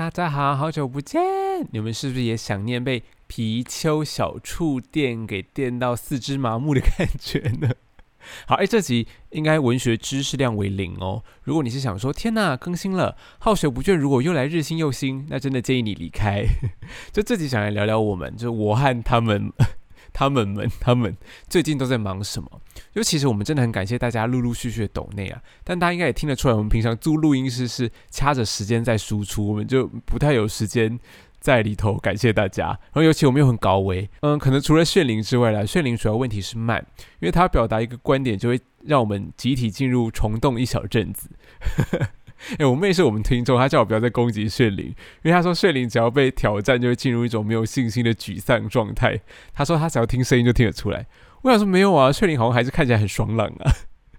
大家好，好久不见！你们是不是也想念被皮丘小触电给电到四肢麻木的感觉呢？好，哎，这集应该文学知识量为零哦。如果你是想说，天呐，更新了，好学不倦，如果又来日新又新，那真的建议你离开。就这集想来聊聊我们，就我和他们。他们们，他们最近都在忙什么？就其实我们真的很感谢大家陆陆续续的抖内啊，但大家应该也听得出来，我们平常租录音室是掐着时间在输出，我们就不太有时间在里头感谢大家。然后尤其我们又很高危，嗯，可能除了炫灵之外啦，炫灵主要问题是慢，因为他表达一个观点就会让我们集体进入虫洞一小阵子。哎，我妹是我们听众，她叫我不要再攻击炫灵，因为她说炫灵只要被挑战就会进入一种没有信心的沮丧状态。她说她只要听声音就听得出来。我想说没有啊，炫灵好像还是看起来很爽朗啊。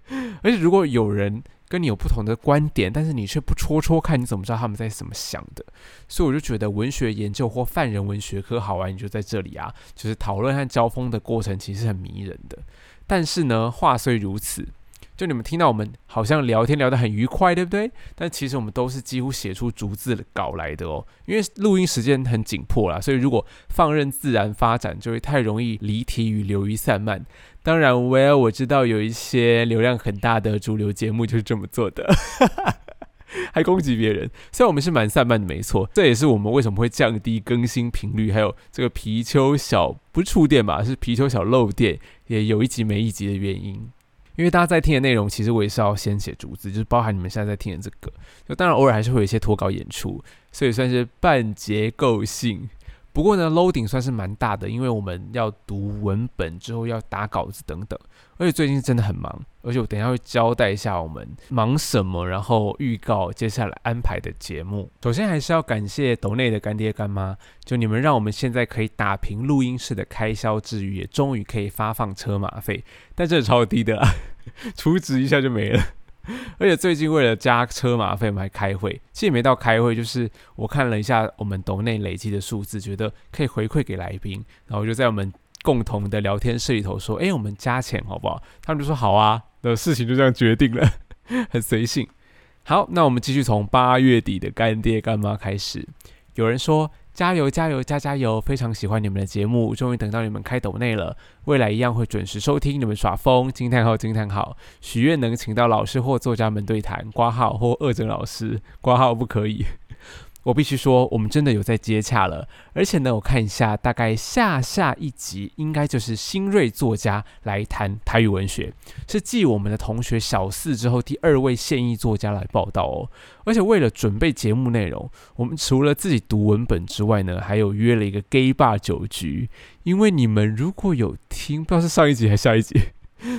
而且如果有人跟你有不同的观点，但是你却不戳戳看，你怎么知道他们在怎么想的？所以我就觉得文学研究或泛人文学科好玩，你就在这里啊，就是讨论和交锋的过程其实很迷人的。但是呢，话虽如此。就你们听到我们好像聊天聊得很愉快，对不对？但其实我们都是几乎写出逐字稿来的哦，因为录音时间很紧迫啦，所以如果放任自然发展，就会太容易离题与流于散漫。当然，Well，我知道有一些流量很大的主流节目就是这么做的，还攻击别人。虽然我们是蛮散漫的，没错，这也是我们为什么会降低更新频率，还有这个皮丘小不触电吧，是皮丘小漏电，也有一集没一集的原因。因为大家在听的内容，其实我也是要先写逐字，就是包含你们现在在听的这个。就当然偶尔还是会有一些脱稿演出，所以算是半结构性。不过呢，loading 算是蛮大的，因为我们要读文本之后要打稿子等等，而且最近真的很忙。而且我等下会交代一下我们忙什么，然后预告接下来安排的节目。首先还是要感谢斗内的干爹干妈，就你们让我们现在可以打平录音室的开销之余，也终于可以发放车马费，但这超低的，啊储值一下就没了。而且最近为了加车马费，我们还开会。其实也没到开会，就是我看了一下我们斗内累积的数字，觉得可以回馈给来宾，然后就在我们共同的聊天室里头说：“哎，我们加钱好不好？”他们就说：“好啊。”的事情就这样决定了，很随性。好，那我们继续从八月底的干爹干妈开始。有人说。加油加油加加油！非常喜欢你们的节目，终于等到你们开抖内了。未来一样会准时收听你们耍疯。惊叹号惊叹号！许愿能请到老师或作家们对谈，挂号或二诊老师，挂号不可以。我必须说，我们真的有在接洽了，而且呢，我看一下，大概下下一集应该就是新锐作家来谈台语文学，是继我们的同学小四之后第二位现役作家来报道哦。而且为了准备节目内容，我们除了自己读文本之外呢，还有约了一个 gay bar 酒局。因为你们如果有听，不知道是上一集还是下一集，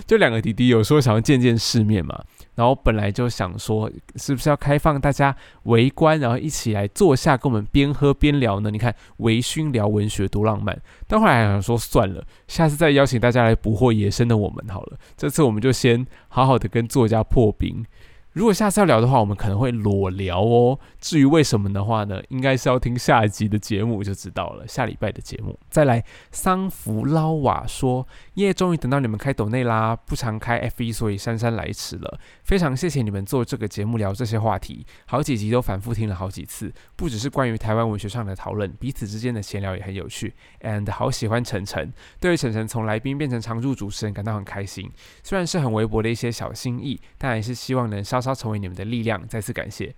就两个弟弟有说想要见见世面嘛。然后本来就想说，是不是要开放大家围观，然后一起来坐下跟我们边喝边聊呢？你看微醺聊文学多浪漫。但后来还想说算了，下次再邀请大家来捕获野生的我们好了。这次我们就先好好的跟作家破冰。如果下次要聊的话，我们可能会裸聊哦。至于为什么的话呢，应该是要听下一集的节目就知道了。下礼拜的节目再来。桑福捞瓦说：“耶，终于等到你们开抖内啦！不常开 F 一，所以姗姗来迟了。非常谢谢你们做这个节目聊这些话题，好几集都反复听了好几次。不只是关于台湾文学上的讨论，彼此之间的闲聊也很有趣。And 好喜欢晨晨，对于晨晨从来宾变成常驻主持人感到很开心。虽然是很微薄的一些小心意，但还是希望能稍。”稍成为你们的力量，再次感谢。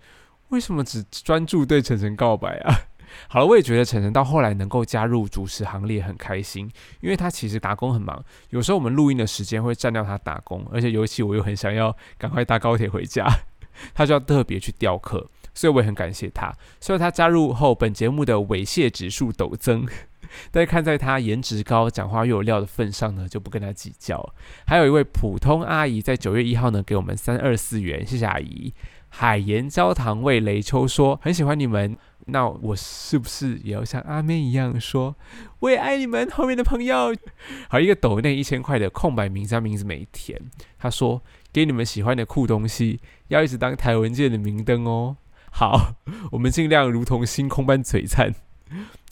为什么只专注对晨晨告白啊？好了，我也觉得晨晨到后来能够加入主持行列很开心，因为他其实打工很忙，有时候我们录音的时间会占掉他打工，而且尤其我又很想要赶快搭高铁回家，他就要特别去雕刻，所以我也很感谢他。虽然他加入后，本节目的猥亵指数陡增。但是看在他颜值高、讲话又有料的份上呢，就不跟他计较。还有一位普通阿姨在九月一号呢，给我们三二四元，谢谢阿姨。海盐焦糖味雷秋说很喜欢你们，那我是不是也要像阿妹一样说我也爱你们？后面的朋友，好一个抖内一千块的空白名，他名字没填。他说给你们喜欢的酷东西，要一直当台文界的明灯哦。好，我们尽量如同星空般璀璨。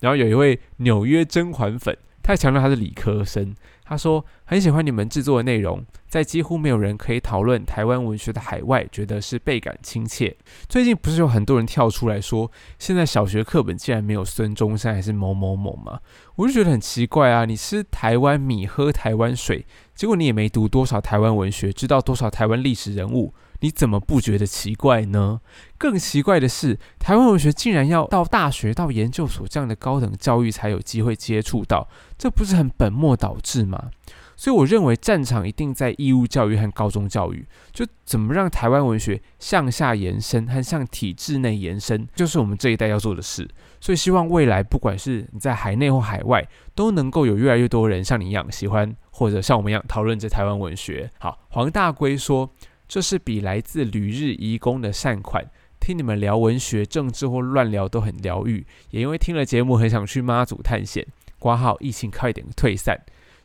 然后有一位纽约甄嬛粉他强调他是理科生。他说很喜欢你们制作的内容，在几乎没有人可以讨论台湾文学的海外，觉得是倍感亲切。最近不是有很多人跳出来说，现在小学课本竟然没有孙中山还是某某某吗？我就觉得很奇怪啊！你吃台湾米，喝台湾水，结果你也没读多少台湾文学，知道多少台湾历史人物。你怎么不觉得奇怪呢？更奇怪的是，台湾文学竟然要到大学、到研究所这样的高等教育才有机会接触到，这不是很本末倒置吗？所以我认为战场一定在义务教育和高中教育。就怎么让台湾文学向下延伸和向体制内延伸，就是我们这一代要做的事。所以希望未来不管是你在海内或海外，都能够有越来越多人像你一样喜欢，或者像我们一样讨论着台湾文学。好，黄大龟说。这是比来自旅日移工的善款。听你们聊文学、政治或乱聊都很疗愈，也因为听了节目很想去妈祖探险。挂号疫情快点退散。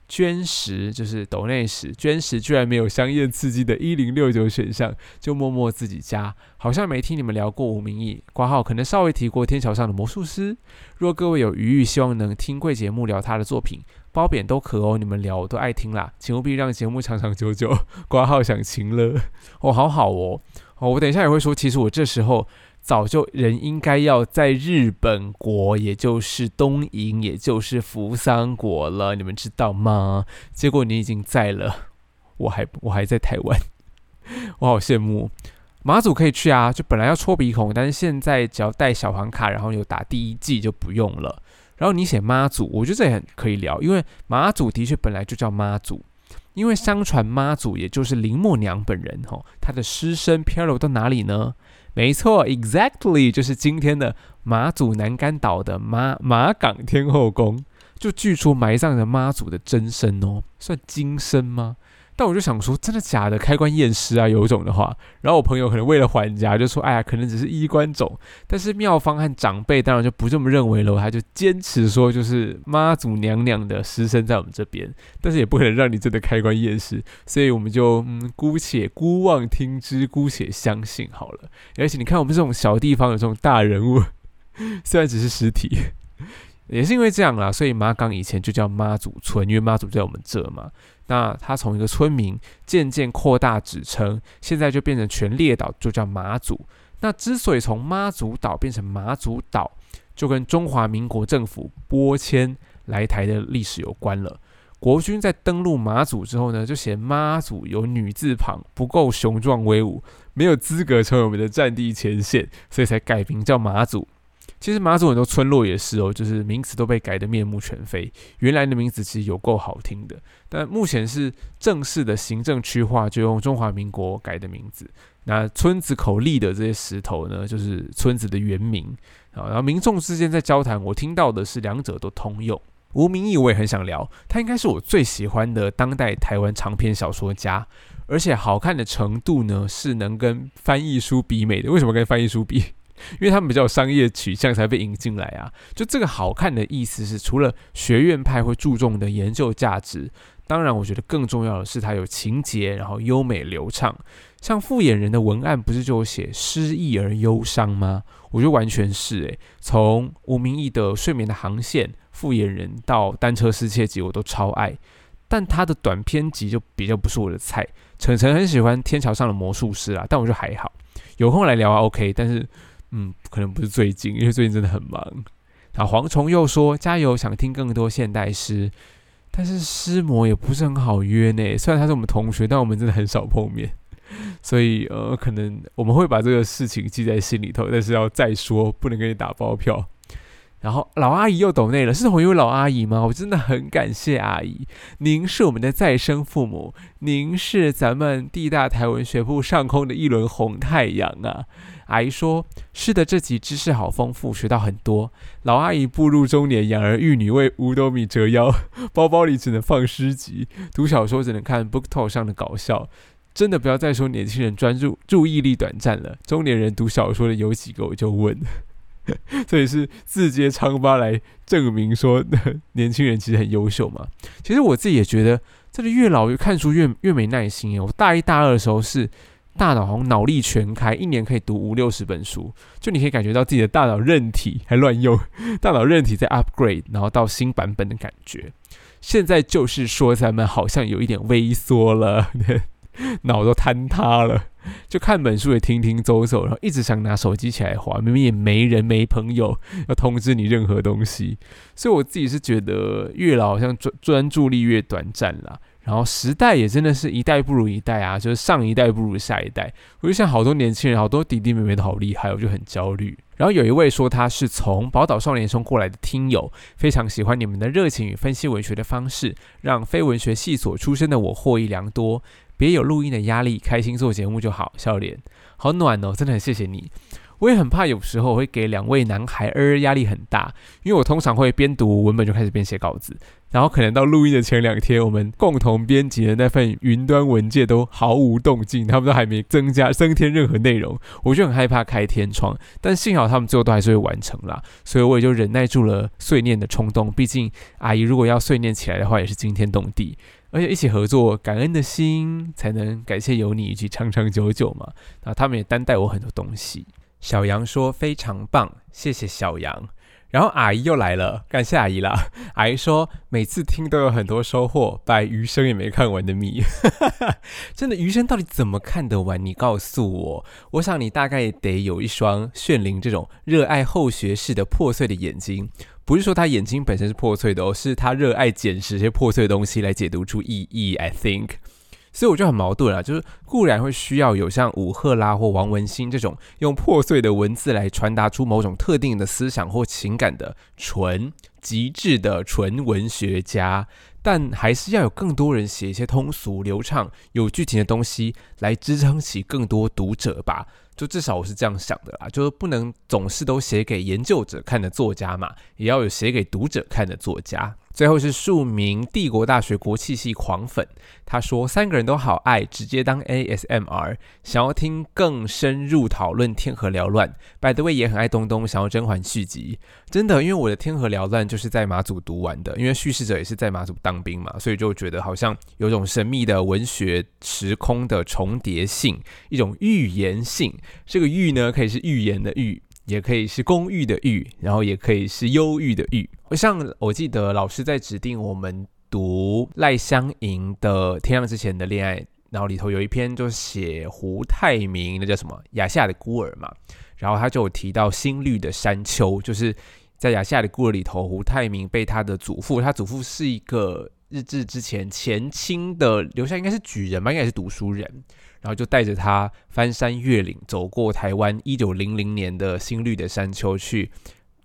捐食就是抖内食，捐食居然没有香艳刺激的一零六九选项，就默默自己加。好像没听你们聊过吴明义。挂号可能稍微提过天桥上的魔术师。若各位有余裕，希望能听贵节目聊他的作品。褒贬都可哦，你们聊我都爱听啦，请务必让节目长长久久。挂号想情了，哦，好好哦，哦，我等一下也会说，其实我这时候早就人应该要在日本国，也就是东瀛，也就是扶桑国了，你们知道吗？结果你已经在了，我还我还在台湾，我好羡慕。马祖可以去啊，就本来要戳鼻孔，但是现在只要带小黄卡，然后有打第一季就不用了。然后你写妈祖，我觉得这也很可以聊，因为妈祖的确本来就叫妈祖，因为相传妈祖也就是林默娘本人吼，她的尸身漂流到哪里呢？没错，exactly 就是今天的马祖南干岛的马马港天后宫，就据说埋葬着妈祖的真身哦，算金身吗？但我就想说，真的假的？开棺验尸啊，有种的话。然后我朋友可能为了还家，就说：“哎呀，可能只是衣冠冢。”但是妙方和长辈当然就不这么认为了，他就坚持说，就是妈祖娘娘的尸身在我们这边，但是也不可能让你真的开棺验尸，所以我们就嗯，姑且姑妄听之，姑且相信好了。而且你看，我们这种小地方有这种大人物，虽然只是尸体。也是因为这样啦，所以马港以前就叫妈祖村，因为妈祖在我们这嘛。那它从一个村民渐渐扩大指称，现在就变成全列岛就叫马祖。那之所以从妈祖岛变成马祖岛，就跟中华民国政府拨迁来台的历史有关了。国军在登陆马祖之后呢，就嫌妈祖有女字旁，不够雄壮威武，没有资格成为我们的战地前线，所以才改名叫马祖。其实马祖很多村落也是哦，就是名字都被改得面目全非。原来的名字其实有够好听的，但目前是正式的行政区划，就用中华民国改的名字。那村子口立的这些石头呢，就是村子的原名啊。然后民众之间在交谈，我听到的是两者都通用。吴明义我也很想聊，他应该是我最喜欢的当代台湾长篇小说家，而且好看的程度呢是能跟翻译书比美的。为什么跟翻译书比？因为他们比较有商业取向才被引进来啊，就这个好看的意思是，除了学院派会注重的研究价值，当然我觉得更重要的是它有情节，然后优美流畅。像复眼人的文案不是就写失意而忧伤吗？我觉得完全是诶，从吴明义的睡眠的航线、复眼人到单车失窃集，我都超爱。但他的短篇集就比较不是我的菜。晨晨很喜欢天桥上的魔术师啊，但我就还好，有空来聊啊，OK。但是。嗯，可能不是最近，因为最近真的很忙。啊，蝗虫又说加油，想听更多现代诗，但是诗魔也不是很好约呢。虽然他是我们同学，但我们真的很少碰面，所以呃，可能我们会把这个事情记在心里头，但是要再说，不能给你打包票。然后老阿姨又抖内了，是同一位老阿姨吗？我真的很感谢阿姨，您是我们的再生父母，您是咱们地大台文学部上空的一轮红太阳啊！阿姨说：“是的，这集知识好丰富，学到很多。老阿姨步入中年，养儿育女，为五斗米折腰，包包里只能放诗集，读小说只能看 BookTok 上的搞笑。真的不要再说年轻人专注注意力短暂了，中年人读小说的有几个？我就问。” 这也是自揭疮疤来证明说，年轻人其实很优秀嘛。其实我自己也觉得，这里越老越看书越越没耐心我大一大二的时候是大脑好像脑力全开，一年可以读五六十本书，就你可以感觉到自己的大脑韧体还乱用，大脑韧体在。upgrade，然后到新版本的感觉。现在就是说，咱们好像有一点微缩了，脑都坍塌了。就看本书也停停走走，然后一直想拿手机起来划，明明也没人没朋友要通知你任何东西。所以我自己是觉得，越老好像专专注力越短暂啦。然后时代也真的是一代不如一代啊，就是上一代不如下一代。我就像好多年轻人，好多弟弟妹妹都好厉害，我就很焦虑。然后有一位说他是从宝岛少年中过来的听友，非常喜欢你们的热情与分析文学的方式，让非文学系所出身的我获益良多。别有录音的压力，开心做节目就好。笑脸好暖哦，真的很谢谢你。我也很怕有时候会给两位男孩儿压力很大，因为我通常会边读文本就开始边写稿子，然后可能到录音的前两天，我们共同编辑的那份云端文件都毫无动静，他们都还没增加增添任何内容，我就很害怕开天窗。但幸好他们最后都还是会完成啦，所以我也就忍耐住了碎念的冲动。毕竟阿姨如果要碎念起来的话，也是惊天动地。而且一起合作，感恩的心才能感谢有你以及长长久久嘛。那他们也担待我很多东西。小杨说非常棒，谢谢小杨。然后阿姨又来了，感谢阿姨啦。阿姨说每次听都有很多收获，把余生也没看完的密，真的余生到底怎么看得完？你告诉我。我想你大概得有一双炫灵这种热爱后学式的破碎的眼睛。不是说他眼睛本身是破碎的哦，是他热爱捡拾这些破碎的东西来解读出意义。I think，所以我就很矛盾啊，就是固然会需要有像武赫拉或王文兴这种用破碎的文字来传达出某种特定的思想或情感的纯极致的纯文学家，但还是要有更多人写一些通俗流畅、有剧情的东西来支撑起更多读者吧。就至少我是这样想的啦，就是不能总是都写给研究者看的作家嘛，也要有写给读者看的作家。最后是数名帝国大学国际系狂粉，他说三个人都好爱，直接当 ASMR，想要听更深入讨论《天河缭乱》。By the way，也很爱东东，想要甄嬛续集。真的，因为我的《天河缭乱》就是在马祖读完的，因为叙事者也是在马祖当兵嘛，所以就觉得好像有种神秘的文学时空的重叠性，一种预言性。这个预呢，可以是预言的预。也可以是公寓的寓，然后也可以是忧郁的郁。像我记得老师在指定我们读赖香盈的《天亮之前的恋爱》，然后里头有一篇就写胡泰明，那叫什么《亚夏的孤儿》嘛。然后他就有提到新绿的山丘，就是在《亚夏的孤儿》里头，胡泰明被他的祖父，他祖父是一个日治之前前清的留下，应该是举人吧，应该是读书人。然后就带着他翻山越岭，走过台湾一九零零年的新绿的山丘，去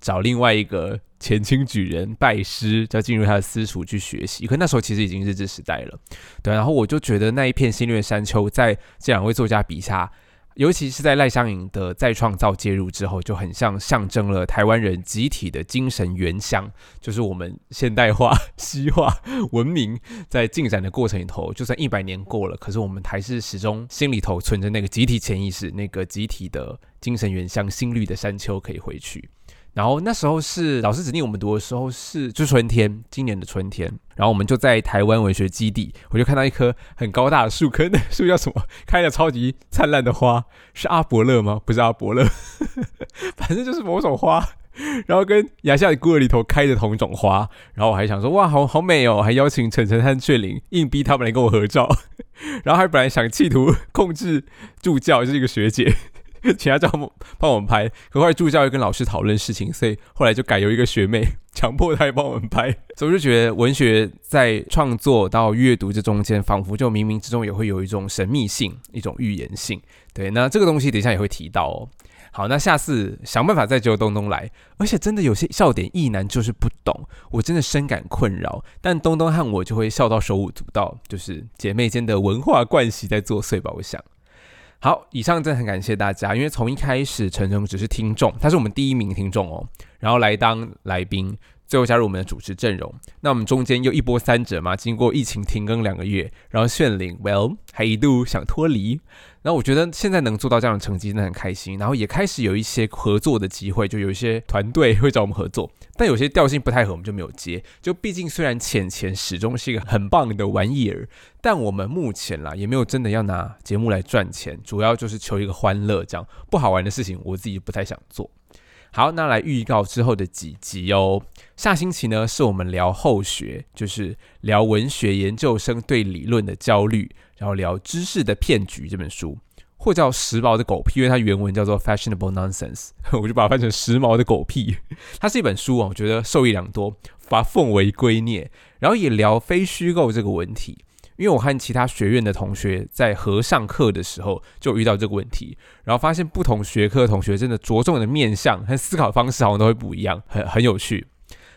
找另外一个前清举人拜师，要进入他的私塾去学习。可那时候其实已经日治时代了，对。然后我就觉得那一片新绿的山丘，在这两位作家笔下。尤其是在赖香盈的再创造介入之后，就很像象征了台湾人集体的精神原乡，就是我们现代化、西化文明在进展的过程里头，就算一百年过了，可是我们还是始终心里头存着那个集体潜意识，那个集体的精神原乡，新绿的山丘可以回去。然后那时候是老师指定我们读的时候是就春天，今年的春天。然后我们就在台湾文学基地，我就看到一棵很高大的树，可那树叫什么？开了超级灿烂的花，是阿伯乐吗？不是阿伯乐，反正就是某种花。然后跟亚夏的孤儿里头开的同一种花。然后我还想说，哇，好好美哦！还邀请晨晨和翠玲硬逼他们来跟我合照。然后还本来想企图控制助教，就是一个学姐。请他叫我们帮我们拍，可后来助教又跟老师讨论事情，所以后来就改由一个学妹 强迫他也帮我们拍。所以我就觉得文学在创作到阅读这中间，仿佛就冥冥之中也会有一种神秘性，一种预言性。对，那这个东西等一下也会提到哦。好，那下次想办法再叫东东来。而且真的有些笑点，意难就是不懂，我真的深感困扰。但东东和我就会笑到手舞足蹈，就是姐妹间的文化惯习在作祟吧，我想。好，以上真的很感谢大家，因为从一开始陈诚只是听众，他是我们第一名听众哦，然后来当来宾，最后加入我们的主持阵容。那我们中间又一波三折嘛，经过疫情停更两个月，然后炫灵，Well，还一度想脱离。那我觉得现在能做到这样的成绩真的很开心，然后也开始有一些合作的机会，就有一些团队会找我们合作，但有些调性不太合，我们就没有接。就毕竟虽然浅浅始终是一个很棒的玩意儿，但我们目前啦也没有真的要拿节目来赚钱，主要就是求一个欢乐，这样不好玩的事情我自己不太想做。好，那来预告之后的几集哦。下星期呢，是我们聊后学，就是聊文学研究生对理论的焦虑，然后聊知识的骗局这本书，或叫时髦的狗屁，因为它原文叫做 fashionable nonsense，我就把它翻成时髦的狗屁。它是一本书哦，我觉得受益良多，把奉为圭臬。然后也聊非虚构这个问题。因为我和其他学院的同学在合上课的时候就遇到这个问题，然后发现不同学科的同学真的着重的面向和思考方式好像都会不一样，很很有趣。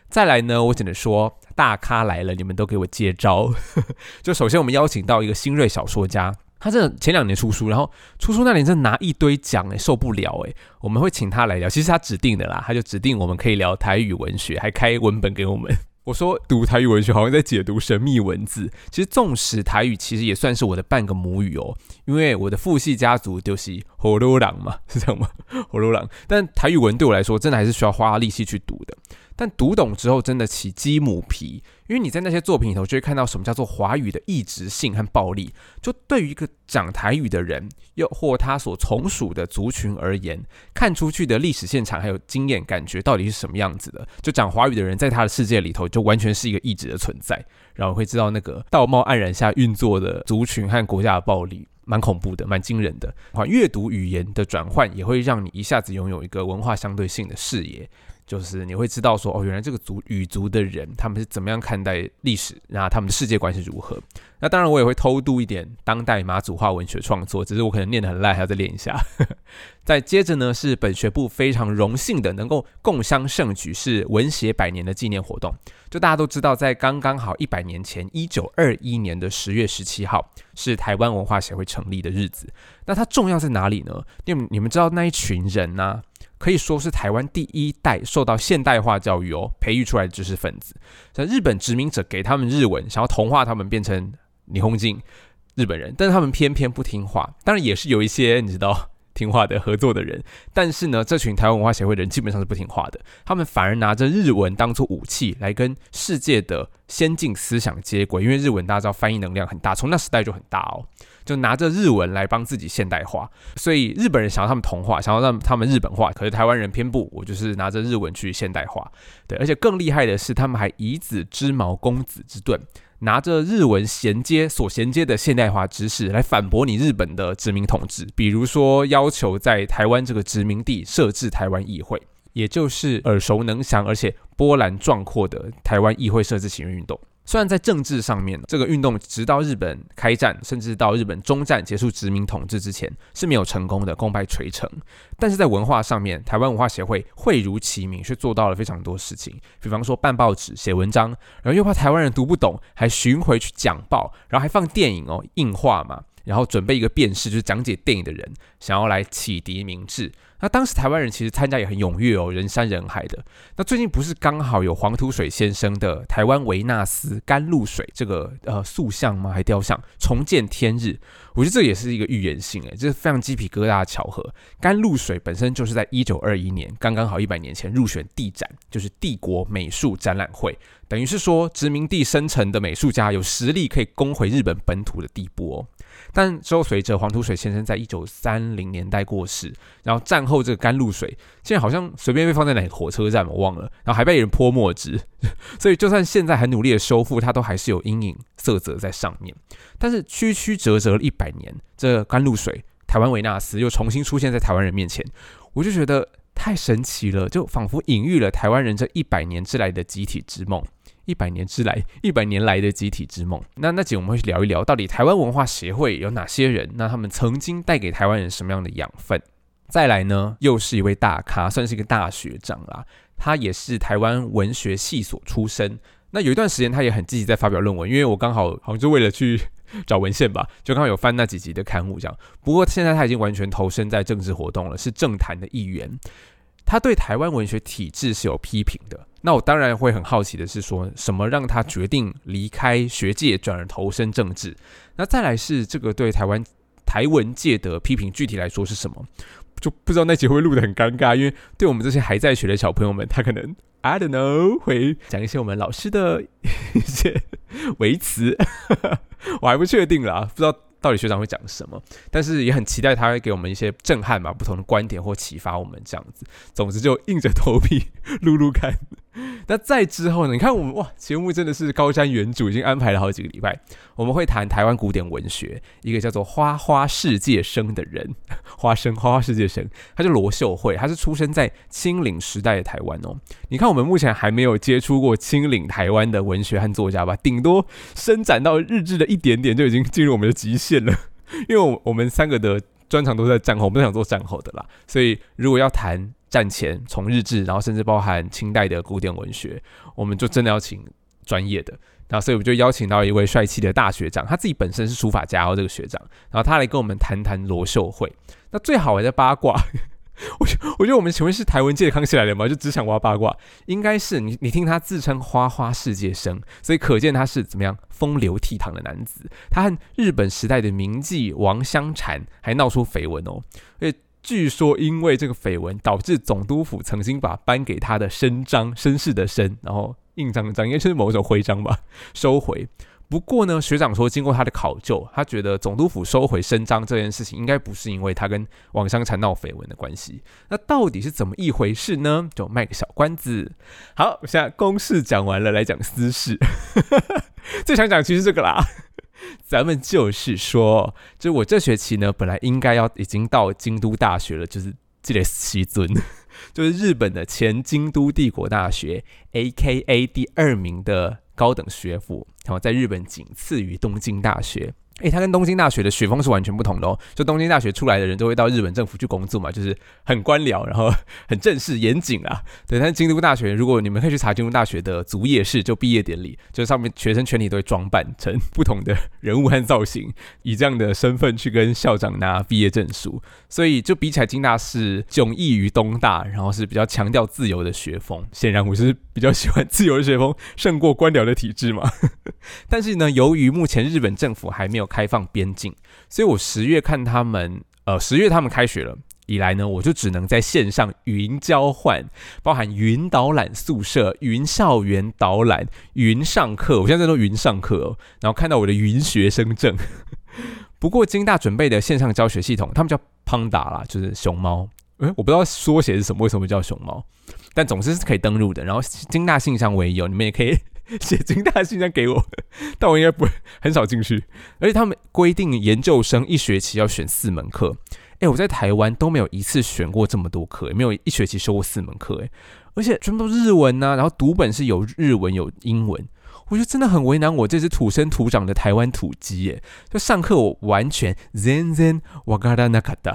再来呢，我只能说大咖来了，你们都给我接招。就首先我们邀请到一个新锐小说家，他这前两年出书，然后出书那年真拿一堆奖哎，受不了哎。我们会请他来聊，其实他指定的啦，他就指定我们可以聊台语文学，还开文本给我们。我说读台语文学好像在解读神秘文字，其实纵使台语其实也算是我的半个母语哦，因为我的父系家族就是火罗朗嘛，是这样吗？火罗朗，但台语文对我来说真的还是需要花力气去读的。但读懂之后，真的起鸡母皮，因为你在那些作品里头就会看到什么叫做华语的异质性和暴力。就对于一个讲台语的人，又或他所从属的族群而言，看出去的历史现场还有经验感觉到底是什么样子的？就讲华语的人，在他的世界里头，就完全是一个异质的存在，然后会知道那个道貌岸然下运作的族群和国家的暴力，蛮恐怖的，蛮惊人的。阅读语言的转换，也会让你一下子拥有一个文化相对性的视野。就是你会知道说哦，原来这个族语族的人他们是怎么样看待历史，然后他们的世界观是如何。那当然我也会偷渡一点当代马祖话文学创作，只是我可能念得很烂，还要再练一下。再接着呢，是本学部非常荣幸的能够共襄盛举，是文协百年的纪念活动。就大家都知道，在刚刚好一百年前，一九二一年的十月十七号是台湾文化协会成立的日子。那它重要在哪里呢？你们你们知道那一群人呢？可以说是台湾第一代受到现代化教育哦，培育出来的知识分子。在日本殖民者给他们日文，想要同化他们变成霓虹镜日本人，但是他们偏偏不听话。当然也是有一些你知道听话的合作的人，但是呢，这群台湾文化协会的人基本上是不听话的。他们反而拿着日文当做武器来跟世界的先进思想接轨，因为日文大家知道翻译能量很大，从那时代就很大哦。就拿着日文来帮自己现代化，所以日本人想要他们同化，想要让他们日本化，可是台湾人偏不，我就是拿着日文去现代化。对，而且更厉害的是，他们还以子之矛攻子之盾，拿着日文衔接所衔接的现代化知识来反驳你日本的殖民统治。比如说，要求在台湾这个殖民地设置台湾议会，也就是耳熟能详而且波澜壮阔的台湾议会设置请愿运动。虽然在政治上面，这个运动直到日本开战，甚至到日本中战结束殖民统治之前是没有成功的，功败垂成。但是在文化上面，台湾文化协会会如其名，却做到了非常多事情。比方说办报纸、写文章，然后又怕台湾人读不懂，还巡回去讲报，然后还放电影哦，映画嘛。然后准备一个辨识，就是讲解电影的人，想要来启迪明智。那当时台湾人其实参加也很踊跃哦，人山人海的。那最近不是刚好有黄土水先生的台湾维纳斯甘露水这个呃塑像吗？还雕像重见天日？我觉得这也是一个预言性诶，这是非常鸡皮疙瘩的巧合。甘露水本身就是在一九二一年，刚刚好一百年前入选地展，就是帝国美术展览会，等于是说殖民地生成的美术家有实力可以攻回日本本土的地步哦。但之后，随着黄土水先生在一九三零年代过世，然后战后这个甘露水现在好像随便被放在哪个火车站，我忘了，然后还被人泼墨汁，所以就算现在很努力的修复，它都还是有阴影色泽在上面。但是曲曲折折了一百年，这甘露水台湾维纳斯又重新出现在台湾人面前，我就觉得太神奇了，就仿佛隐喻了台湾人这一百年之来的集体之梦。一百年之来，一百年来的集体之梦。那那集我们会聊一聊，到底台湾文化协会有哪些人？那他们曾经带给台湾人什么样的养分？再来呢，又是一位大咖，算是一个大学长啦。他也是台湾文学系所出身。那有一段时间，他也很积极在发表论文，因为我刚好好像就为了去找文献吧，就刚好有翻那几集的刊物这样。不过现在他已经完全投身在政治活动了，是政坛的一员。他对台湾文学体制是有批评的。那我当然会很好奇的是，说什么让他决定离开学界，转而投身政治？那再来是这个对台湾台文界的批评，具体来说是什么？就不知道那集会录的很尴尬，因为对我们这些还在学的小朋友们，他可能 I don't know 会讲一些我们老师的一些维词，我还不确定啦，不知道到底学长会讲什么，但是也很期待他会给我们一些震撼吧，不同的观点或启发我们这样子。总之就硬着头皮录录看。那再之后呢？你看我们哇，节目真的是高瞻远瞩，已经安排了好几个礼拜。我们会谈台湾古典文学，一个叫做花花世界生的人，花生花花世界生，他是罗秀慧，他是出生在清领时代的台湾哦。你看我们目前还没有接触过清领台湾的文学和作家吧？顶多伸展到日志的一点点，就已经进入我们的极限了。因为我们三个的专长都在战后，我们都想做战后的啦，所以如果要谈。战前从日志，然后甚至包含清代的古典文学，我们就真的要请专业的。然后，所以我们就邀请到一位帅气的大学长，他自己本身是书法家哦，这个学长，然后他来跟我们谈谈罗秀慧。那最好玩的八卦，我 我觉得我们请问是台湾界的康熙来了吗？就只想挖八卦，应该是你你听他自称花花世界生，所以可见他是怎么样风流倜傥的男子。他和日本时代的名妓王香禅还闹出绯闻哦，因为。据说因为这个绯闻，导致总督府曾经把颁给他的勋章、绅士的绅，然后印章的章，应该是某种徽章吧，收回。不过呢，学长说，经过他的考究，他觉得总督府收回勋章这件事情，应该不是因为他跟王香禅闹绯闻的关系。那到底是怎么一回事呢？就卖个小关子。好，现在公事讲完了，来讲私事。最想讲其实这个啦。咱们就是说，就我这学期呢，本来应该要已经到京都大学了，就是这个西尊，就是日本的前京都帝国大学，A.K.A 第二名的高等学府，然后在日本仅次于东京大学。诶，它跟东京大学的学风是完全不同的哦。就东京大学出来的人都会到日本政府去工作嘛，就是很官僚，然后很正式严谨啊。对，但是京都大学，如果你们可以去查京都大学的卒业式，就毕业典礼，就上面学生全体都会装扮成 不同的人物和造型，以这样的身份去跟校长拿毕业证书。所以就比起来，京大是迥异于东大，然后是比较强调自由的学风。显然我是比较喜欢自由的学风，胜过官僚的体制嘛。但是呢，由于目前日本政府还没有开放边境，所以我十月看他们，呃，十月他们开学了以来呢，我就只能在线上云交换，包含云导览宿舍、云校园导览、云上课，我现在在做云上课哦，然后看到我的云学生证。不过金大准备的线上教学系统，他们叫胖达啦，就是熊猫，诶，我不知道缩写是什么，为什么叫熊猫？但总之是可以登录的。然后金大信箱我也有，你们也可以。写金大信箱给我，但我应该不会很少进去。而且他们规定研究生一学期要选四门课，哎，我在台湾都没有一次选过这么多课，也没有一学期修过四门课，哎，而且全部都是日文呐，然后读本是有日文有英文。我觉得真的很为难我这只土生土长的台湾土鸡耶！就上课我完全 zen zen wagara nakata，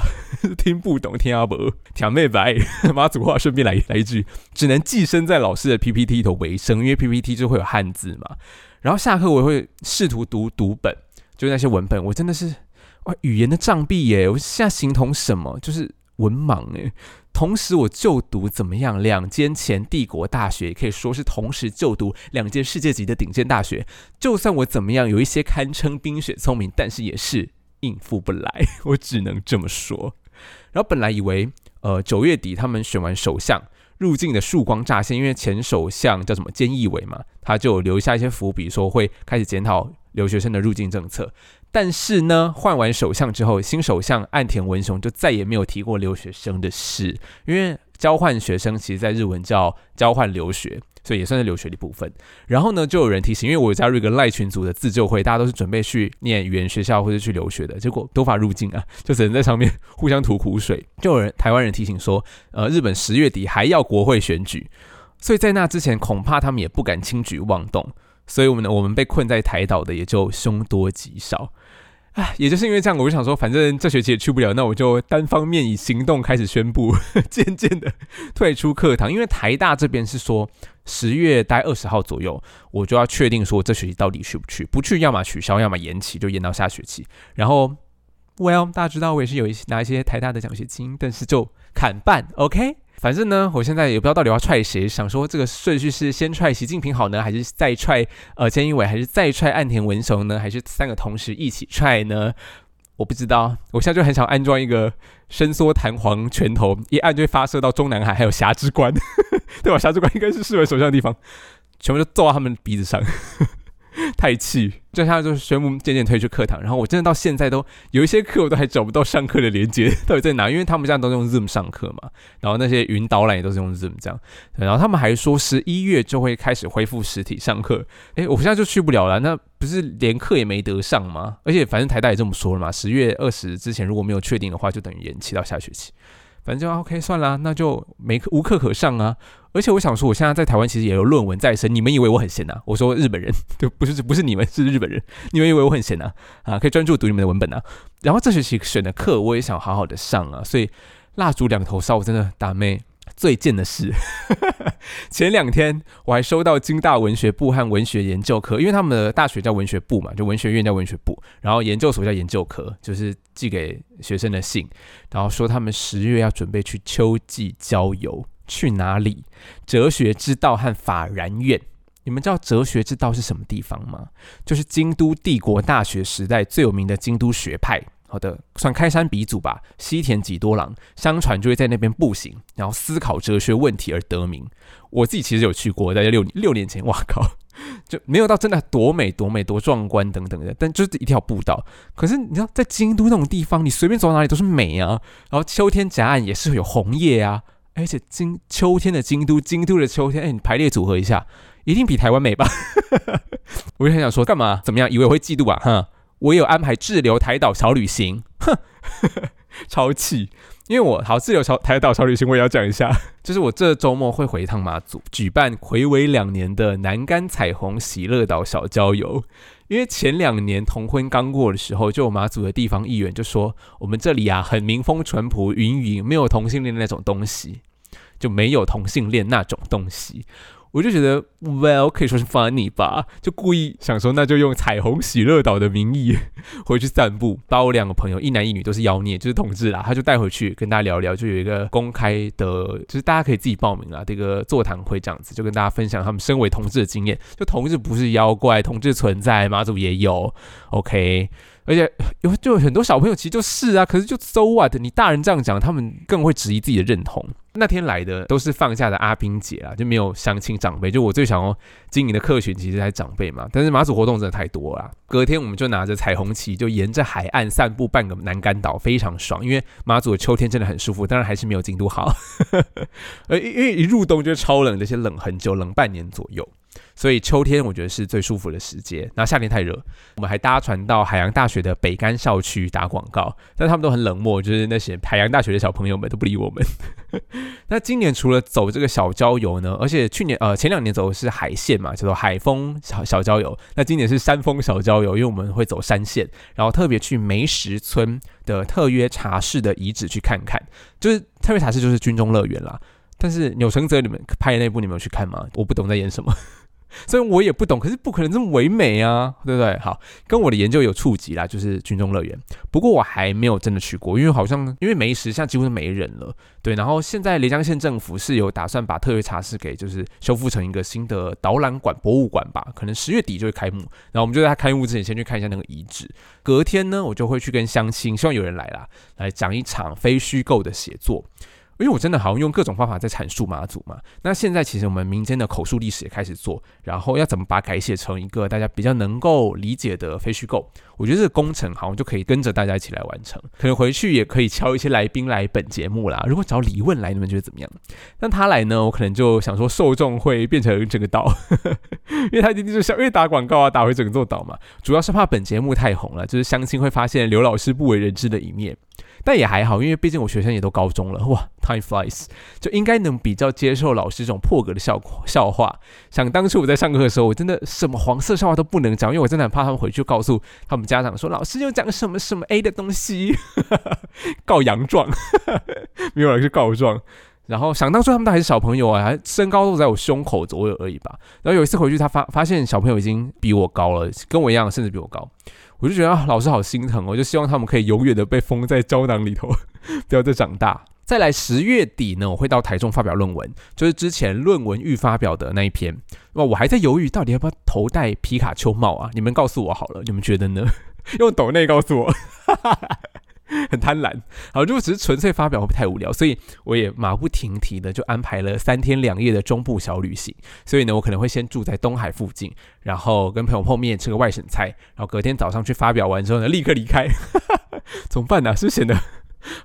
听不懂听阿伯挑妹白妈祖话，顺便来来一句，只能寄生在老师的 PPT 头为生，因为 PPT 就会有汉字嘛。然后下课我会试图读读本，就那些文本，我真的是哇语言的障壁耶！我现在形同什么？就是文盲哎。同时，我就读怎么样？两间前帝国大学也可以说是同时就读两间世界级的顶尖大学。就算我怎么样，有一些堪称冰雪聪明，但是也是应付不来。我只能这么说。然后本来以为，呃，九月底他们选完首相入境的曙光乍现，因为前首相叫什么菅义伟嘛，他就留下一些伏笔，说会开始检讨留学生的入境政策。但是呢，换完首相之后，新首相岸田文雄就再也没有提过留学生的事，因为交换学生其实在日文叫交换留学，所以也算是留学的一部分。然后呢，就有人提醒，因为我加入一个赖群组的自救会，大家都是准备去念语言学校或者去留学的，结果都法入境啊，就只能在上面互相吐苦水。就有人台湾人提醒说，呃，日本十月底还要国会选举，所以在那之前恐怕他们也不敢轻举妄动，所以我们我们被困在台岛的也就凶多吉少。唉，也就是因为这样，我就想说，反正这学期也去不了，那我就单方面以行动开始宣布，渐渐的退出课堂。因为台大这边是说，十月待二十号左右，我就要确定说这学期到底去不去，不去要么取消，要么延期，就延到下学期。然后，Well，大家知道我也是有一些拿一些台大的奖学金，但是就砍半，OK。反正呢，我现在也不知道到底要踹谁，想说这个顺序是先踹习近平好呢，还是再踹呃菅义伟，还是再踹岸田文雄呢，还是三个同时一起踹呢？我不知道。我现在就很想安装一个伸缩弹簧拳头，一按就会发射到中南海，还有霞之关，对吧？霞之关应该是视为首相的地方，全部就揍到他们鼻子上。太气，就他就是宣布渐渐退出课堂，然后我真的到现在都有一些课我都还找不到上课的连接 到底在哪，因为他们现在都用 Zoom 上课嘛，然后那些云导览也都是用 Zoom 这样，然后他们还说十一月就会开始恢复实体上课，诶，我现在就去不了了，那不是连课也没得上吗？而且反正台大也这么说了嘛，十月二十之前如果没有确定的话，就等于延期到下学期。反正就 OK 算了，那就没课无课可上啊。而且我想说，我现在在台湾其实也有论文在身。你们以为我很闲呐？我说日本人，就，不是不是你们是日本人。你们以为我很闲呐？啊，可以专注读你们的文本啊。然后这学期选的课我也想好好的上啊。所以蜡烛两头烧，我真的打妹。最贱的是，前两天我还收到京大文学部和文学研究科，因为他们的大学叫文学部嘛，就文学院叫文学部，然后研究所叫研究科，就是寄给学生的信，然后说他们十月要准备去秋季郊游，去哪里？哲学之道和法然院。你们知道哲学之道是什么地方吗？就是京都帝国大学时代最有名的京都学派。好的，算开山鼻祖吧。西田几多郎，相传就会在那边步行，然后思考哲学问题而得名。我自己其实有去过，大概六六年前，哇靠，就没有到真的多美多美多壮观等等的，但就是一条步道。可是你知道，在京都那种地方，你随便走到哪里都是美啊。然后秋天夹岸也是有红叶啊，而且京秋天的京都，京都的秋天，哎，你排列组合一下，一定比台湾美吧？我就很想说，干嘛？怎么样？以为我会嫉妒啊？哈。我有安排滞留台岛小旅行，哼，超气！因为我好滞留小台岛小旅行，我也要讲一下，就是我这周末会回一趟马祖，举办回违两年的南干彩虹喜乐岛小郊游。因为前两年同婚刚过的时候，就马祖的地方议员就说，我们这里啊很民风淳朴，云云没有同性恋那种东西，就没有同性恋那种东西。我就觉得，Well 可以说是 funny 吧，就故意想说，那就用彩虹喜乐岛的名义 回去散步，把我两个朋友，一男一女都是妖孽，就是同志啦，他就带回去跟大家聊聊，就有一个公开的，就是大家可以自己报名啦，这个座谈会这样子，就跟大家分享他们身为同志的经验，就同志不是妖怪，同志存在，马祖也有，OK。而且有就很多小朋友其实就是啊，可是就 so what？你大人这样讲，他们更会质疑自己的认同。那天来的都是放假的阿冰姐啊，就没有相亲长辈。就我最想要经营的客群，其实还是长辈嘛。但是马祖活动真的太多了。隔天我们就拿着彩虹旗，就沿着海岸散步半个南干岛，非常爽。因为马祖的秋天真的很舒服，当然还是没有京都好。呃，因为一入冬就超冷，这些冷很久，冷半年左右。所以秋天我觉得是最舒服的时节。那夏天太热，我们还搭船到海洋大学的北干校区打广告，但他们都很冷漠，就是那些海洋大学的小朋友们都不理我们。那今年除了走这个小郊游呢，而且去年呃前两年走的是海线嘛，叫做海风小小郊游。那今年是山峰小郊游，因为我们会走山线，然后特别去梅石村的特约茶室的遗址去看看，就是特约茶室就是军中乐园啦。但是钮承泽你们拍的那部你们有去看吗？我不懂在演什么。虽然我也不懂，可是不可能这么唯美啊，对不对？好，跟我的研究有触及啦，就是军中乐园。不过我还没有真的去过，因为好像因为没石现在几乎是没人了，对。然后现在连江县政府是有打算把特约茶室给就是修复成一个新的导览馆、博物馆吧，可能十月底就会开幕。然后我们就在它开幕之前先去看一下那个遗址。隔天呢，我就会去跟相亲，希望有人来啦，来讲一场非虚构的写作。因为我真的好像用各种方法在阐述马祖嘛，那现在其实我们民间的口述历史也开始做，然后要怎么把它改写成一个大家比较能够理解的非虚构，我觉得这个工程好像就可以跟着大家一起来完成。可能回去也可以敲一些来宾来本节目啦。如果找李问来，你们觉得怎么样？但他来呢，我可能就想说受众会变成整个岛，因为他一定就是想因为打广告啊，打回整座岛嘛。主要是怕本节目太红了，就是相亲会发现刘老师不为人知的一面。但也还好，因为毕竟我学生也都高中了，哇，time flies，就应该能比较接受老师这种破格的笑笑话。想当初我在上课的时候，我真的什么黄色笑话都不能讲，因为我真的很怕他们回去告诉他们家长说老师又讲什么什么 A 的东西，告洋状，没有人去告状。然后想当初他们都还是小朋友啊，还身高都在我胸口左右而已吧。然后有一次回去，他发发现小朋友已经比我高了，跟我一样，甚至比我高。我就觉得，老师好心疼，我就希望他们可以永远的被封在胶囊里头，不要再长大。再来十月底呢，我会到台中发表论文，就是之前论文预发表的那一篇。那我还在犹豫，到底要不要头戴皮卡丘帽啊？你们告诉我好了，你们觉得呢？用抖内告诉我。很贪婪。好，如果只是纯粹发表会不会太无聊？所以我也马不停蹄的就安排了三天两夜的中部小旅行。所以呢，我可能会先住在东海附近，然后跟朋友碰面吃个外省菜，然后隔天早上去发表完之后呢，立刻离开。怎么办呢？是显得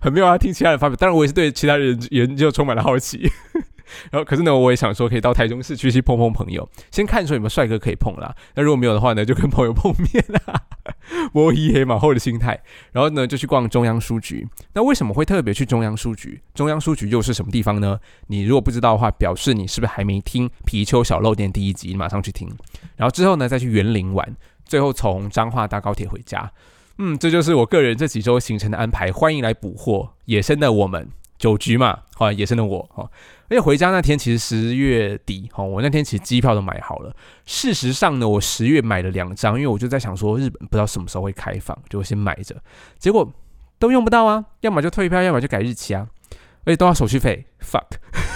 很没有要听其他人发表。当然，我也是对其他人研究充满了好奇。然后，可是呢，我也想说，可以到台中市区去碰碰朋友，先看说有没有帅哥可以碰啦。那如果没有的话呢，就跟朋友碰面啦，摸一黑马后的心态。然后呢，就去逛中央书局。那为什么会特别去中央书局？中央书局又是什么地方呢？你如果不知道的话，表示你是不是还没听皮丘小漏店第一集？马上去听。然后之后呢，再去园林玩，最后从彰化搭高铁回家。嗯，这就是我个人这几周行程的安排。欢迎来捕获野生的我们。酒局嘛，好，野生的我，哈，而且回家那天其实十月底，哈，我那天其实机票都买好了。事实上呢，我十月买了两张，因为我就在想说日本不知道什么时候会开放，就先买着。结果都用不到啊，要么就退票，要么就改日期啊，而且都要手续费，fuck。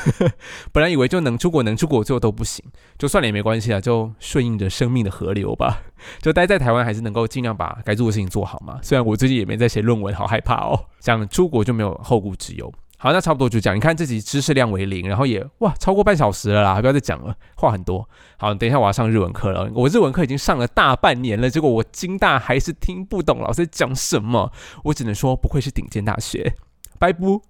本来以为就能出国能出国，最后都不行，就算了也没关系啊，就顺应着生命的河流吧，就待在台湾还是能够尽量把该做的事情做好嘛。虽然我最近也没在写论文，好害怕哦，想出国就没有后顾之忧。好，那差不多就这样。你看这集知识量为零，然后也哇超过半小时了啦，不要再讲了，话很多。好，等一下我要上日文课了，我日文课已经上了大半年了，结果我京大还是听不懂老师讲什么，我只能说不愧是顶尖大学，拜不。